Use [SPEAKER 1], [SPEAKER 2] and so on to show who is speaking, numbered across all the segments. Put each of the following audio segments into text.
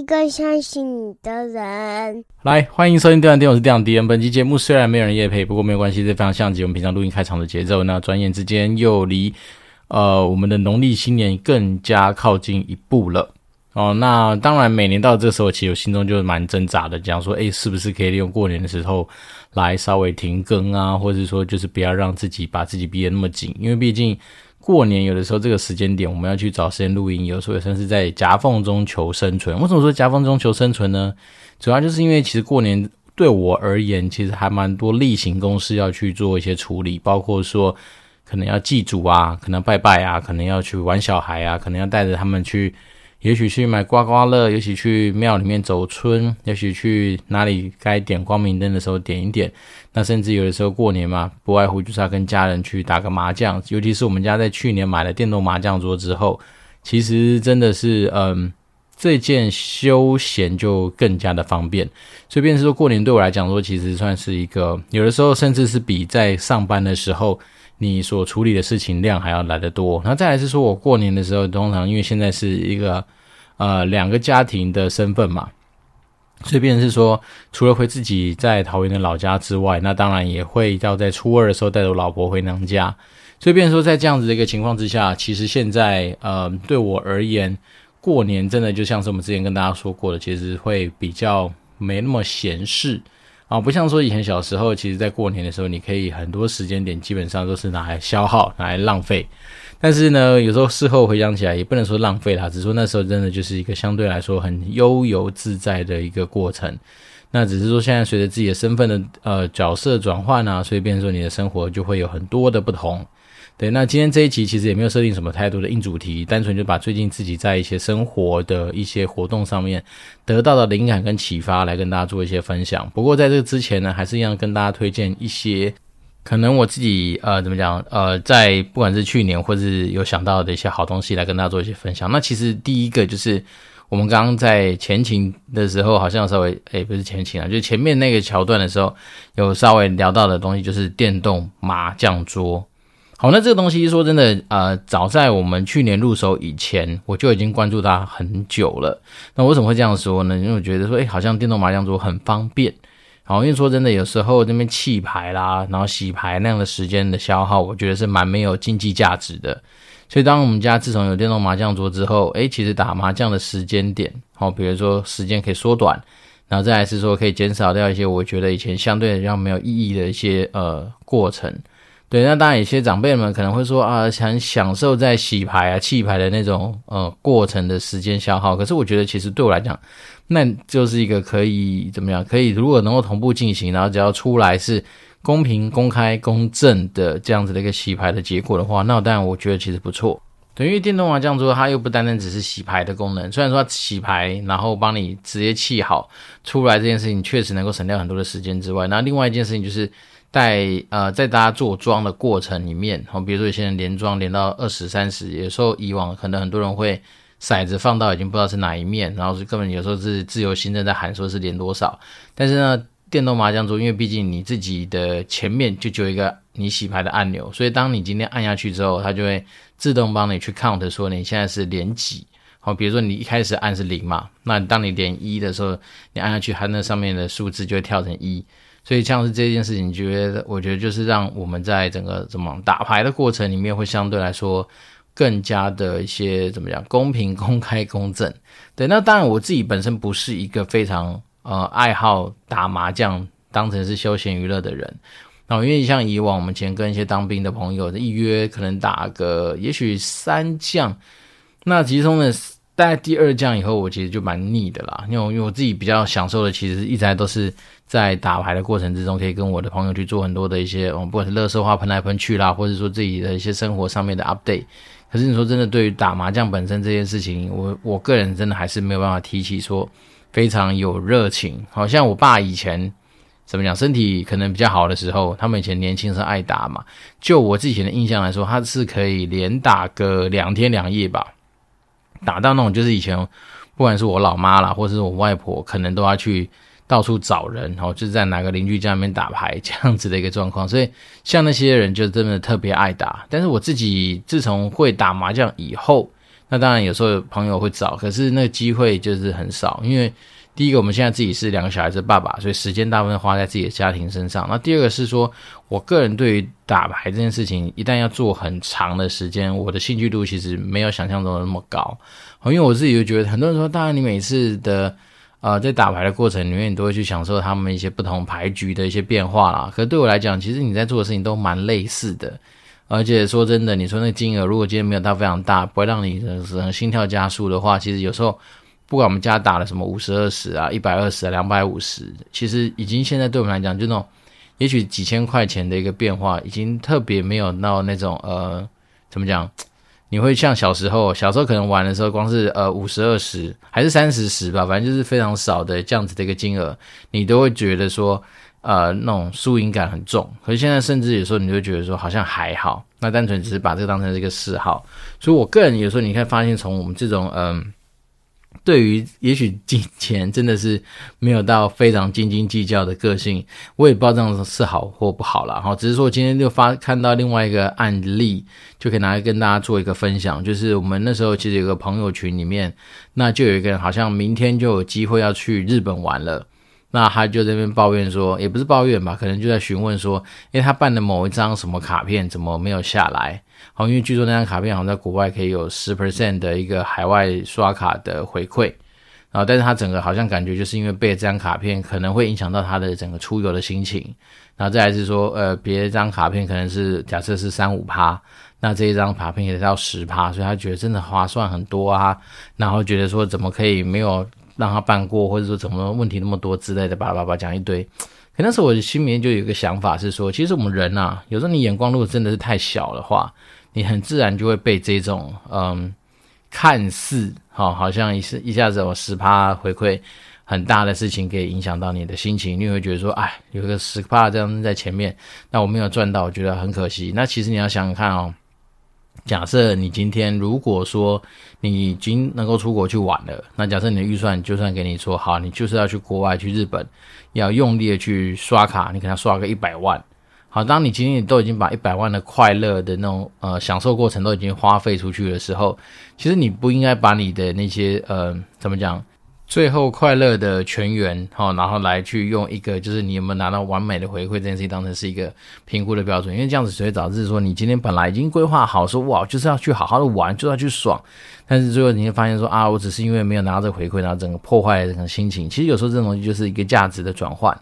[SPEAKER 1] 一个相信你的人。
[SPEAKER 2] 来，欢迎收听《电玩店》，我是电玩迪恩。本期节目虽然没有人夜配，不过没有关系，这非常像极我们平常录音开场的节奏。那转眼之间又离呃我们的农历新年更加靠近一步了。哦，那当然，每年到这时候，其实我心中就蛮挣扎的，讲说，诶，是不是可以利用过年的时候来稍微停更啊，或者说，就是不要让自己把自己逼得那么紧，因为毕竟过年有的时候这个时间点，我们要去找时间录音，有时候也算是在夹缝中求生存。为什么说夹缝中求生存呢？主要就是因为其实过年对我而言，其实还蛮多例行公事要去做一些处理，包括说可能要祭祖啊，可能拜拜啊，可能要去玩小孩啊，可能要带着他们去。也许去买刮刮乐，也许去庙里面走春，也许去哪里该点光明灯的时候点一点。那甚至有的时候过年嘛，不外乎就是要跟家人去打个麻将。尤其是我们家在去年买了电动麻将桌之后，其实真的是，嗯，这件休闲就更加的方便。所以便是说，过年对我来讲说，其实算是一个，有的时候甚至是比在上班的时候。你所处理的事情量还要来得多，那再来是说，我过年的时候，通常因为现在是一个呃两个家庭的身份嘛，所以变成是说，除了回自己在桃园的老家之外，那当然也会要在初二的时候带着老婆回娘家，所以变成说，在这样子的一个情况之下，其实现在呃对我而言，过年真的就像是我们之前跟大家说过的，其实会比较没那么闲适。啊，不像说以前小时候，其实在过年的时候，你可以很多时间点基本上都是拿来消耗、拿来浪费。但是呢，有时候事后回想起来，也不能说浪费啦，只是说那时候真的就是一个相对来说很悠游自在的一个过程。那只是说现在随着自己的身份的呃角色转换啊，所以变说你的生活就会有很多的不同。对，那今天这一期其实也没有设定什么太多的硬主题，单纯就把最近自己在一些生活的一些活动上面得到的灵感跟启发来跟大家做一些分享。不过在这个之前呢，还是一样跟大家推荐一些可能我自己呃怎么讲呃在不管是去年或是有想到的一些好东西来跟大家做一些分享。那其实第一个就是我们刚刚在前情的时候好像稍微诶不是前情啊，就前面那个桥段的时候有稍微聊到的东西，就是电动麻将桌。好，那这个东西说真的，呃，早在我们去年入手以前，我就已经关注它很久了。那为什么会这样说呢？因为我觉得说，诶，好像电动麻将桌很方便。好，因为说真的，有时候那边弃牌啦，然后洗牌那样的时间的消耗，我觉得是蛮没有经济价值的。所以，当我们家自从有电动麻将桌之后，诶，其实打麻将的时间点，好，比如说时间可以缩短，然后再来是说可以减少掉一些我觉得以前相对比较没有意义的一些呃过程。对，那当然，有些长辈们可能会说啊，很享受在洗牌啊、弃牌的那种呃过程的时间消耗。可是我觉得，其实对我来讲，那就是一个可以怎么样？可以如果能够同步进行，然后只要出来是公平、公开、公正的这样子的一个洗牌的结果的话，那当然我觉得其实不错。对，因为电动麻将桌它又不单单只是洗牌的功能，虽然说洗牌然后帮你直接弃好出来这件事情确实能够省掉很多的时间之外，那另外一件事情就是。在呃，在大家做庄的过程里面，好，比如说有些人连庄连到二十三十，有时候以往可能很多人会骰子放到已经不知道是哪一面，然后是根本有时候是自由心正在喊说是连多少。但是呢，电动麻将桌，因为毕竟你自己的前面就只有一个你洗牌的按钮，所以当你今天按下去之后，它就会自动帮你去 count 说你现在是连几。好，比如说你一开始按是零嘛，那当你连一的时候，你按下去，它那上面的数字就会跳成一。所以像是这件事情，觉得我觉得就是让我们在整个怎么打牌的过程里面，会相对来说更加的一些怎么讲公平、公开、公正。对，那当然我自己本身不是一个非常呃爱好打麻将当成是休闲娱乐的人。那因为像以往我们前跟一些当兵的朋友一约，可能打个也许三将，那其中呢。在第二将以后，我其实就蛮腻的啦，因为因为我自己比较享受的，其实一直都是在打牌的过程之中，可以跟我的朋友去做很多的一些，嗯，不管是乐色话喷来喷去啦，或者说自己的一些生活上面的 update。可是你说真的，对于打麻将本身这件事情，我我个人真的还是没有办法提起说非常有热情。好像我爸以前怎么讲，身体可能比较好的时候，他们以前年轻时候爱打嘛，就我自己以前的印象来说，他是可以连打个两天两夜吧。打到那种就是以前，不管是我老妈啦，或者是我外婆，可能都要去到处找人，然后就是在哪个邻居家里面打牌这样子的一个状况。所以像那些人就真的特别爱打。但是我自己自从会打麻将以后，那当然有时候朋友会找，可是那个机会就是很少，因为。第一个，我们现在自己是两个小孩子的爸爸，所以时间大部分花在自己的家庭身上。那第二个是说，我个人对于打牌这件事情，一旦要做很长的时间，我的兴趣度其实没有想象中的那么高。因为我自己就觉得，很多人说，当然你每次的呃在打牌的过程里面，你都会去享受他们一些不同牌局的一些变化啦。可是对我来讲，其实你在做的事情都蛮类似的。而且说真的，你说那金额如果今天没有到非常大，不会让你的心跳加速的话，其实有时候。不管我们家打了什么五十二十啊，一百二十啊，两百五十，其实已经现在对我们来讲，就那种也许几千块钱的一个变化，已经特别没有到那种呃，怎么讲？你会像小时候，小时候可能玩的时候，光是呃五十二十还是三十十吧，反正就是非常少的这样子的一个金额，你都会觉得说呃那种输赢感很重。可是现在甚至有时候你就会觉得说好像还好，那单纯只是把这个当成是一个嗜好。所以我个人有时候你看发现，从我们这种嗯。对于也许金钱真的是没有到非常斤斤计较的个性，我也不知道这样是好或不好啦。哈，只是说今天就发看到另外一个案例，就可以拿来跟大家做一个分享。就是我们那时候其实有个朋友群里面，那就有一个人好像明天就有机会要去日本玩了。那他就在那边抱怨说，也不是抱怨吧，可能就在询问说，诶，他办的某一张什么卡片怎么没有下来？好，因为据说那张卡片好像在国外可以有十 percent 的一个海外刷卡的回馈，然后但是他整个好像感觉就是因为背这张卡片可能会影响到他的整个出游的心情，然后再来是说，呃，别的张卡片可能是假设是三五趴，那这一张卡片也是要十趴，所以他觉得真的划算很多啊，然后觉得说怎么可以没有。让他办过，或者说怎么问题那么多之类的，巴拉巴拉讲一堆。可那时候我心里面就有一个想法是说，其实我们人啊，有时候你眼光如果真的是太小的话，你很自然就会被这种嗯，看似好、哦，好像一一下子有十趴回馈很大的事情给影响到你的心情，你会觉得说，哎，有个十趴这样在前面，那我没有赚到，我觉得很可惜。那其实你要想想看哦。假设你今天如果说你已经能够出国去玩了，那假设你的预算就算给你说好，你就是要去国外去日本，要用力的去刷卡，你可能刷个一百万。好，当你今天都已经把一百万的快乐的那种呃享受过程都已经花费出去的时候，其实你不应该把你的那些呃怎么讲？最后快乐的全员，哈，然后来去用一个就是你有没有拿到完美的回馈这件事情当成是一个评估的标准，因为这样子只会导致说你今天本来已经规划好说哇就是要去好好的玩，就要去爽，但是最后你会发现说啊我只是因为没有拿到这回馈，然后整个破坏了整个心情。其实有时候这种东西就是一个价值的转换。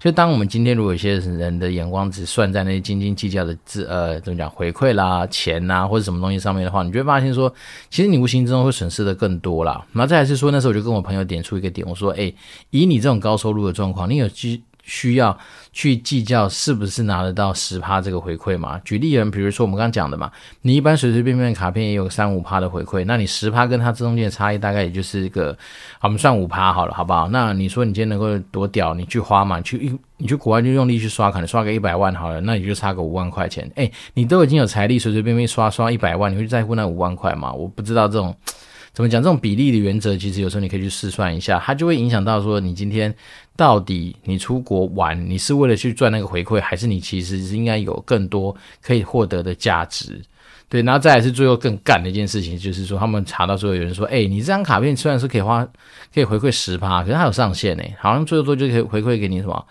[SPEAKER 2] 就当我们今天如果有些人的眼光只算在那些斤斤计较的字呃怎么讲回馈啦钱呐、或者什么东西上面的话，你就会发现说其实你无形之中会损失的更多啦。然后再来是说那时候我就跟我朋友点。出一个点，我说：“诶，以你这种高收入的状况，你有需需要去计较是不是拿得到十趴这个回馈吗？举例人，比如说我们刚刚讲的嘛，你一般随随便便卡片也有三五趴的回馈，那你十趴跟它这中间的差异大概也就是一个，我们算五趴好了，好不好？那你说你今天能够多屌，你去花嘛？去一你去国外就用力去刷卡，你刷个一百万好了，那你就差个五万块钱。诶，你都已经有财力随随便便刷刷一百万，你会在乎那五万块吗？我不知道这种。”怎么讲？这种比例的原则，其实有时候你可以去试算一下，它就会影响到说，你今天到底你出国玩，你是为了去赚那个回馈，还是你其实是应该有更多可以获得的价值？对，然后再来是最后更干的一件事情，就是说他们查到最后有人说，哎，你这张卡片虽然是可以花，可以回馈十趴，可是它有上限诶，好像最多就可以回馈给你什么？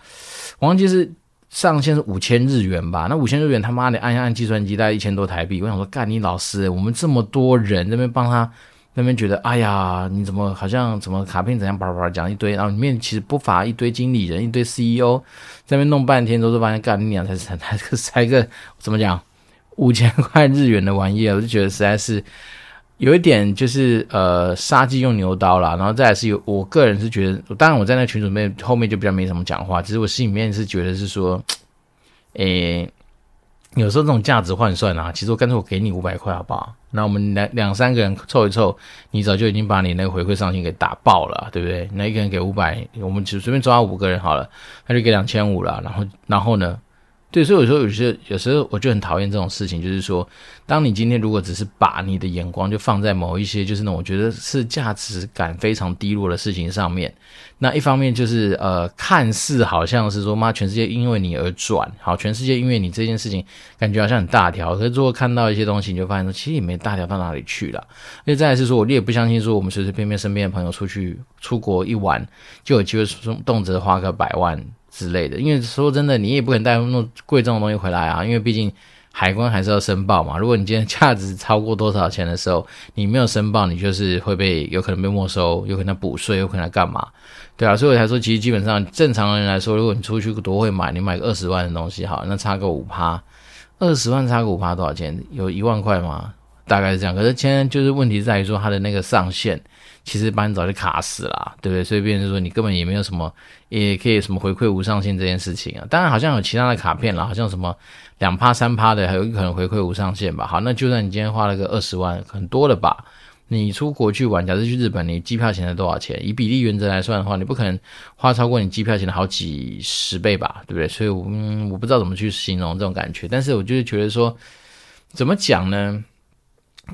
[SPEAKER 2] 我忘记是上限是五千日元吧？那五千日元他妈的按一按计算机大概一千多台币，我想说，干你老师，我们这么多人这边帮他。那边觉得，哎呀，你怎么好像怎么卡片怎样叭叭叭讲一堆，然后里面其实不乏一堆经理人、一堆 CEO 在那边弄半天，都是发现干你娘才才才个才个怎么讲五千块日元的玩意儿，我就觉得实在是有一点就是呃杀鸡用牛刀啦。然后再来是有我个人是觉得，当然我在那群组面后面就比较没什么讲话，其实我心里面是觉得是说，诶。有时候这种价值换算啊，其实我干脆我给你五百块好不好？那我们两两三个人凑一凑，你早就已经把你那个回馈上限给打爆了，对不对？那一个人给五百，我们就随便抓五个人好了，他就给两千五了。然后然后呢，对，所以有时候有些有时候我就很讨厌这种事情，就是说，当你今天如果只是把你的眼光就放在某一些就是那种我觉得是价值感非常低落的事情上面，那一方面就是呃，看似好像是说妈，全世界因为你而转，好，全世界因为你这件事情感觉好像很大条，可是如果看到一些东西，你就发现说其实也没大条到哪里去了。而且再是说，我也不相信说我们随随便便身边的朋友出去出国一玩就有机会动辄花个百万。之类的，因为说真的，你也不可能带那么贵重的东西回来啊，因为毕竟海关还是要申报嘛。如果你今天价值超过多少钱的时候，你没有申报，你就是会被有可能被没收，有可能补税，有可能干嘛，对啊。所以我才说，其实基本上正常人来说，如果你出去多会买，你买个二十万的东西，好，那差个五趴，二十万差个五趴多少钱？有一万块吗？大概是这样。可是现在就是问题在于说它的那个上限。其实把你早就卡死了，对不对？所以变成说你根本也没有什么，也可以什么回馈无上限这件事情啊。当然好像有其他的卡片了，好像什么两趴三趴的，还有可能回馈无上限吧。好，那就算你今天花了个二十万，很多了吧？你出国去玩，假设去日本，你机票钱才多少钱？以比例原则来算的话，你不可能花超过你机票钱的好几十倍吧，对不对？所以，嗯，我不知道怎么去形容这种感觉，但是我就是觉得说，怎么讲呢？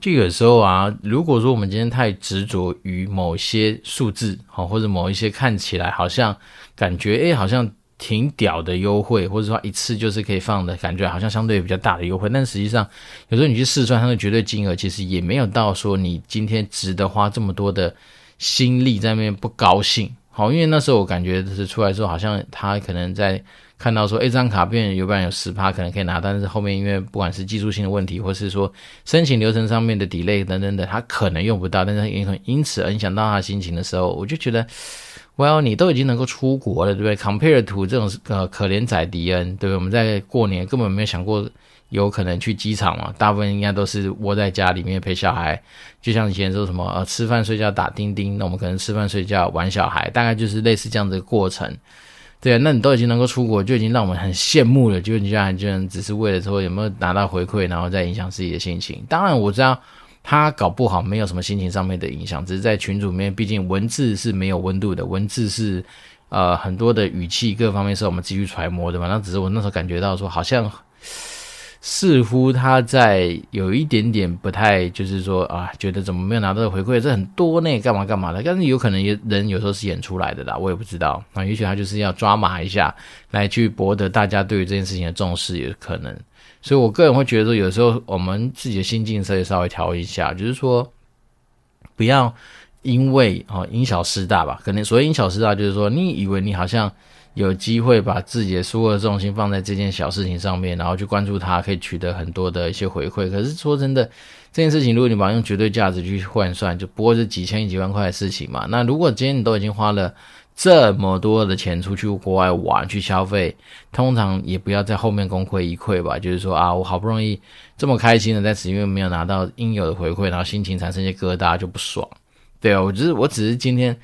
[SPEAKER 2] 就有时候啊，如果说我们今天太执着于某些数字，好，或者某一些看起来好像感觉诶好像挺屌的优惠，或者说一次就是可以放的感觉，好像相对比较大的优惠，但实际上有时候你去试算它的绝对金额，其实也没有到说你今天值得花这么多的心力在那边不高兴。好，因为那时候我感觉就是出来之后，好像他可能在。看到说，诶，这张卡片有不然有十趴可能可以拿，但是后面因为不管是技术性的问题，或是说申请流程上面的 delay 等等的，他可能用不到，但是也很因此影响到他心情的时候，我就觉得，Well，你都已经能够出国了，对不对？Compare to 这种呃可怜仔迪恩，对不对？我们在过年根本没有想过有可能去机场嘛，大部分应该都是窝在家里面陪小孩，就像以前说什么呃吃饭睡觉打钉钉，那我们可能吃饭睡觉玩小孩，大概就是类似这样子的过程。对啊，那你都已经能够出国，就已经让我们很羡慕了。就你这样，就只是为了说有没有拿到回馈，然后再影响自己的心情。当然我知道他搞不好没有什么心情上面的影响，只是在群组里面，毕竟文字是没有温度的，文字是呃很多的语气各方面是我们自己揣摩的嘛。那只是我那时候感觉到说好像。似乎他在有一点点不太，就是说啊，觉得怎么没有拿到回馈，这很多呢，干嘛干嘛的。但是有可能也人有时候是演出来的啦，我也不知道。那也许他就是要抓马一下，来去博得大家对于这件事情的重视，也可能。所以我个人会觉得说，有时候我们自己的心境可以稍微调一下，就是说不要因为啊因小失大吧。可能所谓因小失大，就是说你以为你好像。有机会把自己的所有的重心放在这件小事情上面，然后去关注它，可以取得很多的一些回馈。可是说真的，这件事情如果你把它用绝对价值去换算，就不过是几千几万块的事情嘛。那如果今天你都已经花了这么多的钱出去国外玩去消费，通常也不要在后面功亏一篑吧。就是说啊，我好不容易这么开心的在此，因为没有拿到应有的回馈，然后心情产生一些疙瘩就不爽。对啊，我只是我只是今天。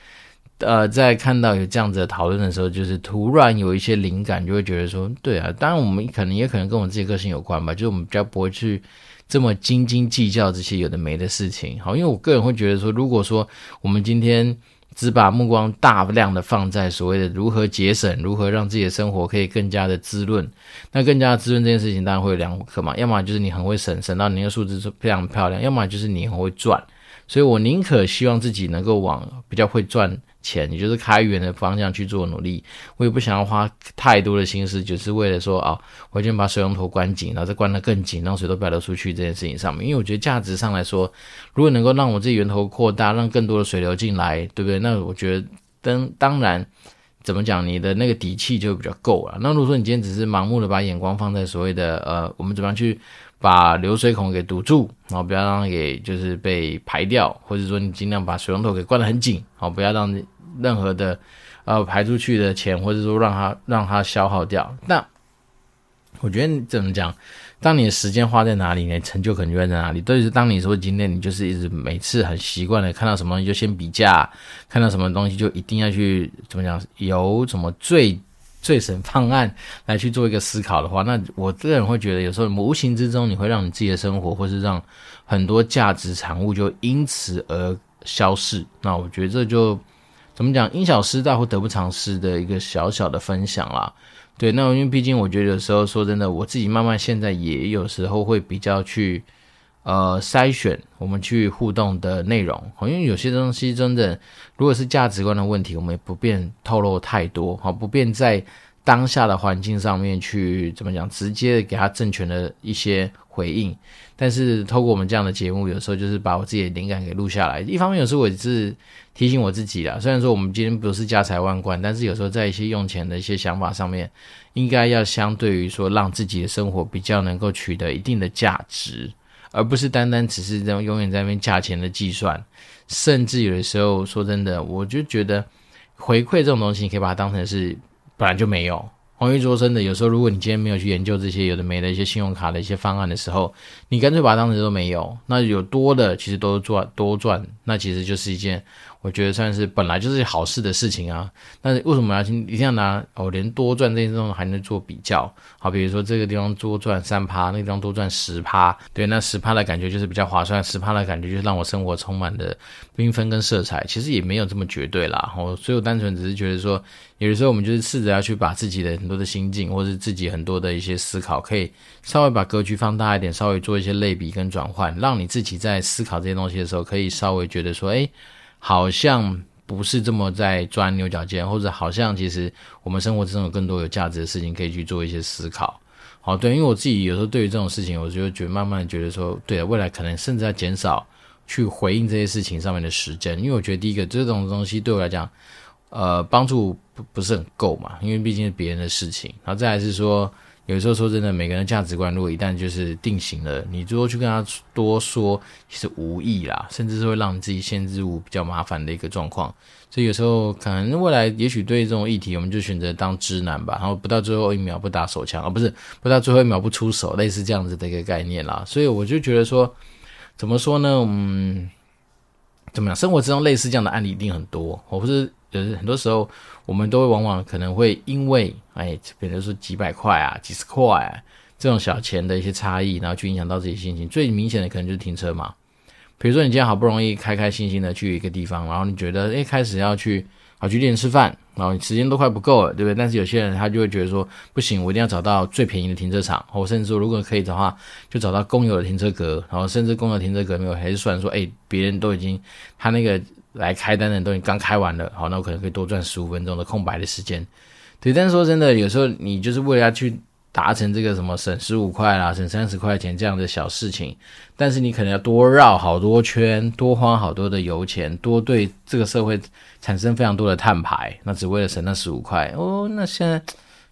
[SPEAKER 2] 呃，在看到有这样子的讨论的时候，就是突然有一些灵感，就会觉得说，对啊，当然我们可能也可能跟我们自己个性有关吧，就是我们比较不会去这么斤斤计较这些有的没的事情。好，因为我个人会觉得说，如果说我们今天只把目光大量的放在所谓的如何节省，如何让自己的生活可以更加的滋润，那更加滋润这件事情当然会有两可嘛，要么就是你很会省，省到你的数字是非常漂亮，要么就是你很会赚。所以我宁可希望自己能够往比较会赚钱，也就是开源的方向去做努力。我也不想要花太多的心思，就是为了说啊、我已经把水龙头关紧，然后再关得更紧，让水都不要流出去这件事情上面。因为我觉得价值上来说，如果能够让我自己源头扩大，让更多的水流进来，对不对？那我觉得当当然怎么讲，你的那个底气就比较够了。那如果说你今天只是盲目的把眼光放在所谓的呃，我们怎么样去。把流水孔给堵住，然后不要让它给就是被排掉，或者说你尽量把水龙头给关得很紧，好，不要让任何的呃排出去的钱，或者说让它让它消耗掉。那我觉得怎么讲？当你的时间花在哪里呢？成就可能就在哪里。都是当你说今天你就是一直每次很习惯的看到什么东西就先比价，看到什么东西就一定要去怎么讲？有什么最？最省方案来去做一个思考的话，那我个人会觉得，有时候无形之中你会让你自己的生活，或是让很多价值产物就因此而消逝。那我觉得这就怎么讲，因小失大或得不偿失的一个小小的分享啦。对，那因为毕竟我觉得有时候说真的，我自己慢慢现在也有时候会比较去呃筛选我们去互动的内容，因为有些东西真的如果是价值观的问题，我们也不便透露太多，好，不便在当下的环境上面去怎么讲，直接给他正确的一些回应。但是透过我们这样的节目，有时候就是把我自己的灵感给录下来。一方面，有时候我也是提醒我自己啦。虽然说我们今天不是家财万贯，但是有时候在一些用钱的一些想法上面，应该要相对于说，让自己的生活比较能够取得一定的价值，而不是单单只是这样永远在那边价钱的计算。甚至有的时候，说真的，我就觉得回馈这种东西，你可以把它当成是本来就没有。黄玉说：“真的，有时候如果你今天没有去研究这些有的没的一些信用卡的一些方案的时候，你干脆把它当成都没有。那有多的其实都赚多赚，那其实就是一件。”我觉得算是本来就是好事的事情啊，但是为什么要一定要拿哦，连多赚这些东西还能做比较？好，比如说这个地方多赚三趴，那个地方多赚十趴，对，那十趴的感觉就是比较划算，十趴的感觉就是让我生活充满了缤纷跟色彩。其实也没有这么绝对啦，哦，所以我单纯只是觉得说，有的时候我们就是试着要去把自己的很多的心境，或是自己很多的一些思考，可以稍微把格局放大一点，稍微做一些类比跟转换，让你自己在思考这些东西的时候，可以稍微觉得说，诶。好像不是这么在钻牛角尖，或者好像其实我们生活之中有更多有价值的事情可以去做一些思考。好，对，因为我自己有时候对于这种事情，我就觉得慢慢觉得说，对，未来可能甚至要减少去回应这些事情上面的时间，因为我觉得第一个这种东西对我来讲，呃，帮助不不是很够嘛，因为毕竟是别人的事情。然后再来是说。有时候说真的，每个人价值观如果一旦就是定型了，你如果去跟他多说，其实无益啦，甚至是会让自己陷入比较麻烦的一个状况。所以有时候可能未来也许对这种议题，我们就选择当直男吧，然后不到最后一秒不打手枪，而不是不到最后一秒不出手，类似这样子的一个概念啦。所以我就觉得说，怎么说呢？嗯，怎么样？生活之中类似这样的案例一定很多，我不是。就是很多时候，我们都会往往可能会因为，哎，比如说几百块啊、几十块啊这种小钱的一些差异，然后去影响到自己心情。最明显的可能就是停车嘛。比如说你今天好不容易开开心心的去一个地方，然后你觉得，哎，开始要去好去店吃饭，然后时间都快不够了，对不对？但是有些人他就会觉得说，不行，我一定要找到最便宜的停车场，我甚至说如果可以的话，就找到公有的停车格，然后甚至公有停车格没有，还是算说，哎，别人都已经他那个。来开单的人都已经刚开完了，好，那我可能可以多赚十五分钟的空白的时间。对，但是说真的，有时候你就是为了要去达成这个什么省十五块啦、省三十块钱这样的小事情，但是你可能要多绕好多圈，多花好多的油钱，多对这个社会产生非常多的碳排，那只为了省那十五块哦。那现在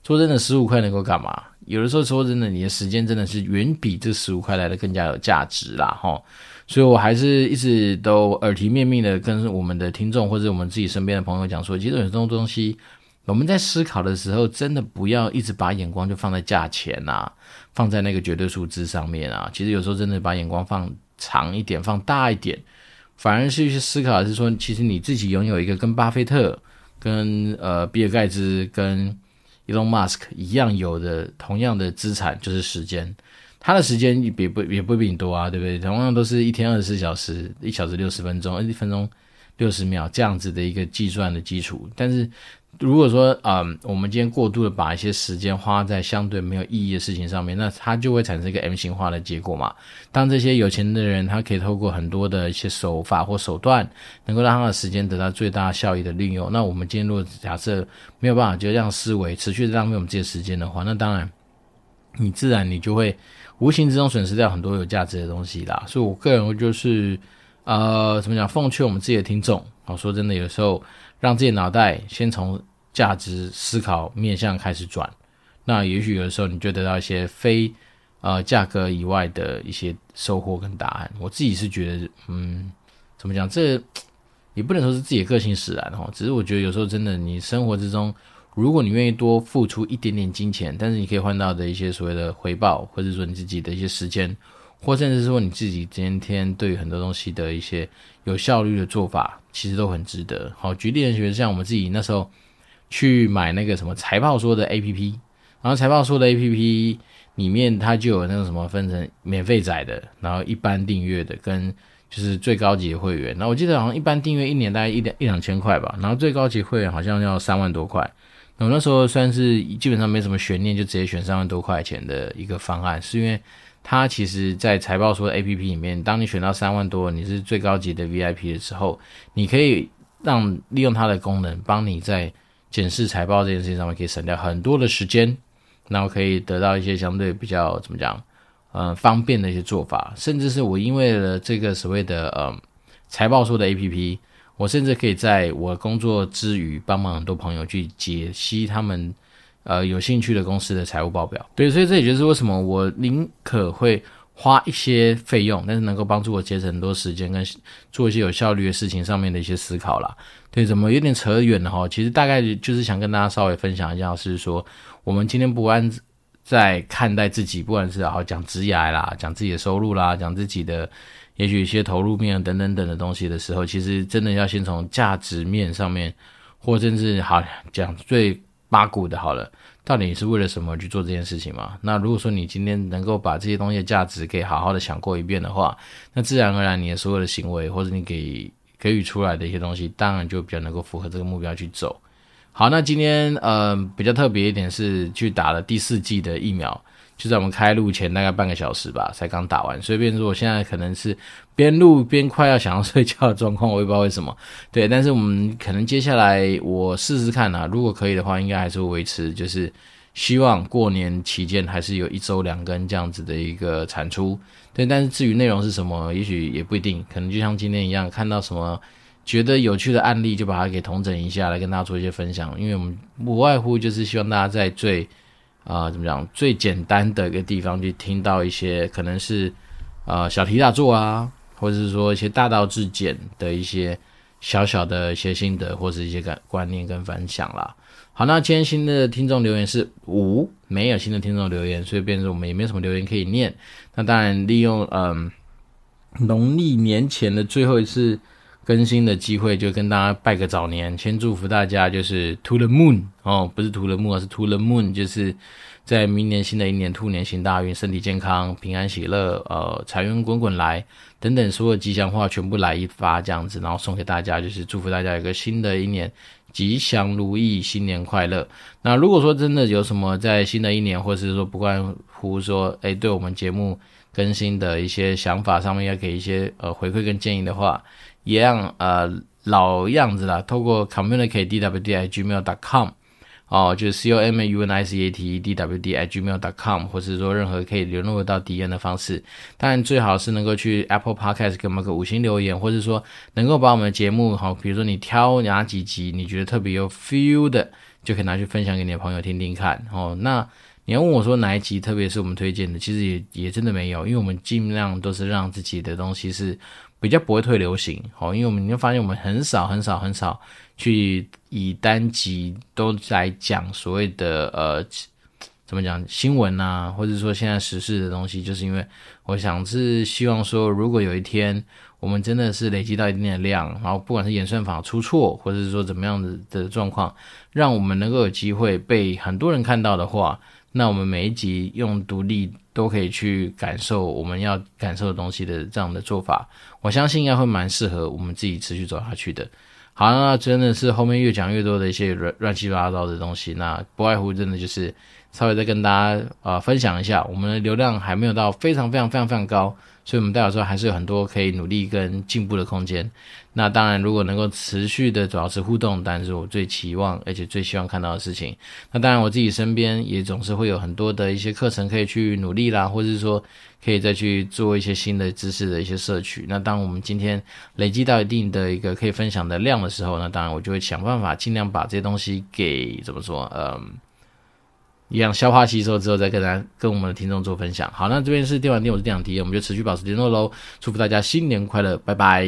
[SPEAKER 2] 说真的，十五块能够干嘛？有的时候说真的，你的时间真的是远比这十五块来的更加有价值啦，哈。所以，我还是一直都耳提面命的跟我们的听众或者我们自己身边的朋友讲说，其实有这种东西，我们在思考的时候，真的不要一直把眼光就放在价钱啊，放在那个绝对数字上面啊。其实有时候真的把眼光放长一点，放大一点，反而是去思考的是说，其实你自己拥有一个跟巴菲特、跟呃比尔盖茨、跟 Elon Musk 一样有的同样的资产，就是时间。他的时间也不也不比你多啊，对不对？同样都是一天二十四小时，一小时六十分钟，一分钟六十秒这样子的一个计算的基础。但是如果说，嗯，我们今天过度的把一些时间花在相对没有意义的事情上面，那它就会产生一个 M 型化的结果嘛。当这些有钱的人，他可以透过很多的一些手法或手段，能够让他的时间得到最大效益的利用。那我们今天如果假设没有办法就这样思维持续的浪费我们这些时间的话，那当然你自然你就会。无形之中损失掉很多有价值的东西啦，所以我个人就是，呃，怎么讲？奉劝我们自己的听众，好说真的，有时候让自己脑袋先从价值思考面向开始转，那也许有的时候你就得到一些非呃价格以外的一些收获跟答案。我自己是觉得，嗯，怎么讲？这也不能说是自己的个性使然哦，只是我觉得有时候真的，你生活之中。如果你愿意多付出一点点金钱，但是你可以换到的一些所谓的回报，或者说你自己的一些时间，或甚至是说你自己今天对很多东西的一些有效率的做法，其实都很值得。好，举例来说，像我们自己那时候去买那个什么财报说的 APP，然后财报说的 APP 里面它就有那种什么分成免费载的，然后一般订阅的跟就是最高级的会员。那我记得好像一般订阅一年大概一两一两千块吧，然后最高级会员好像要三万多块。我那时候算是基本上没什么悬念，就直接选三万多块钱的一个方案，是因为它其实，在财报说的 APP 里面，当你选到三万多，你是最高级的 VIP 的时候，你可以让利用它的功能，帮你在检视财报这件事情上面可以省掉很多的时间，然后可以得到一些相对比较怎么讲，嗯、方便的一些做法，甚至是我因为了这个所谓的呃财报说的 APP。我甚至可以在我工作之余，帮忙很多朋友去解析他们呃有兴趣的公司的财务报表。对，所以这也就是为什么我宁可会花一些费用，但是能够帮助我节省很多时间跟做一些有效率的事情上面的一些思考啦。对，怎么有点扯远了哈？其实大概就是想跟大家稍微分享一下，是说我们今天不管在看待自己，不管是好讲职业啦，讲自己的收入啦，讲自己的。也许一些投入面等等等的东西的时候，其实真的要先从价值面上面，或甚至好讲最八股的，好了，到底是为了什么去做这件事情嘛？那如果说你今天能够把这些东西的价值给好好的想过一遍的话，那自然而然你的所有的行为或者你给给予出来的一些东西，当然就比较能够符合这个目标去走。好，那今天呃比较特别一点是去打了第四剂的疫苗。就在我们开录前大概半个小时吧，才刚打完，所以变成说我现在可能是边录边快要想要睡觉的状况，我也不知道为什么。对，但是我们可能接下来我试试看啊，如果可以的话，应该还是会维持，就是希望过年期间还是有一周两更这样子的一个产出。对，但是至于内容是什么，也许也不一定，可能就像今天一样，看到什么觉得有趣的案例，就把它给统整一下来跟大家做一些分享，因为我们不外乎就是希望大家在最。啊、怎么讲？最简单的一个地方去听到一些可能是，呃，小题大做啊，或者是说一些大道至简的一些小小的一些心得，或是一些感观念跟分享啦。好，那今天新的听众留言是无，没有新的听众留言，所以变成我们也没有什么留言可以念。那当然利用嗯农历年前的最后一次。更新的机会就跟大家拜个早年，先祝福大家就是 to the moon 哦，不是 to the moon，是 to the moon，就是在明年新的一年兔年行大运，身体健康，平安喜乐，呃，财源滚滚来等等所有吉祥话全部来一发这样子，然后送给大家，就是祝福大家有个新的一年吉祥如意，新年快乐。那如果说真的有什么在新的一年，或是说不关乎说诶对我们节目更新的一些想法上面要给一些呃回馈跟建议的话。一样，呃，老样子啦，透过 communicate dwd at gmail dot com，哦，就是 c o m a u n i c a t e d w d at gmail dot com，或是说任何可以联络到敌人的方式。当然，最好是能够去 Apple Podcast 给我们个五星留言，或者说能够把我们的节目，好，比如说你挑哪几集你觉得特别有 feel 的，就可以拿去分享给你的朋友听听看。哦，那你要问我说哪一集特别是我们推荐的，其实也也真的没有，因为我们尽量都是让自己的东西是。比较不会退流行，好，因为我们你会发现我们很少很少很少去以单集都来讲所谓的呃怎么讲新闻啊，或者说现在时事的东西，就是因为我想是希望说，如果有一天我们真的是累积到一定的量，然后不管是演算法出错，或者是说怎么样的的状况，让我们能够有机会被很多人看到的话。那我们每一集用独立都可以去感受我们要感受的东西的这样的做法，我相信应该会蛮适合我们自己持续走下去的。好，那真的是后面越讲越多的一些乱乱七八糟的东西，那不外乎真的就是稍微再跟大家呃分享一下，我们的流量还没有到非常非常非常非常高。所以，我们代表说还是有很多可以努力跟进步的空间。那当然，如果能够持续的主要是互动，当然是我最期望而且最希望看到的事情。那当然，我自己身边也总是会有很多的一些课程可以去努力啦，或者是说可以再去做一些新的知识的一些摄取。那当我们今天累积到一定的一个可以分享的量的时候，那当然我就会想办法尽量把这些东西给怎么说，嗯。一样消化吸收之后，再跟大家跟我们的听众做分享。好，那这边是电玩店，我是电玩 T，我们就持续保持联络喽。祝福大家新年快乐，拜拜。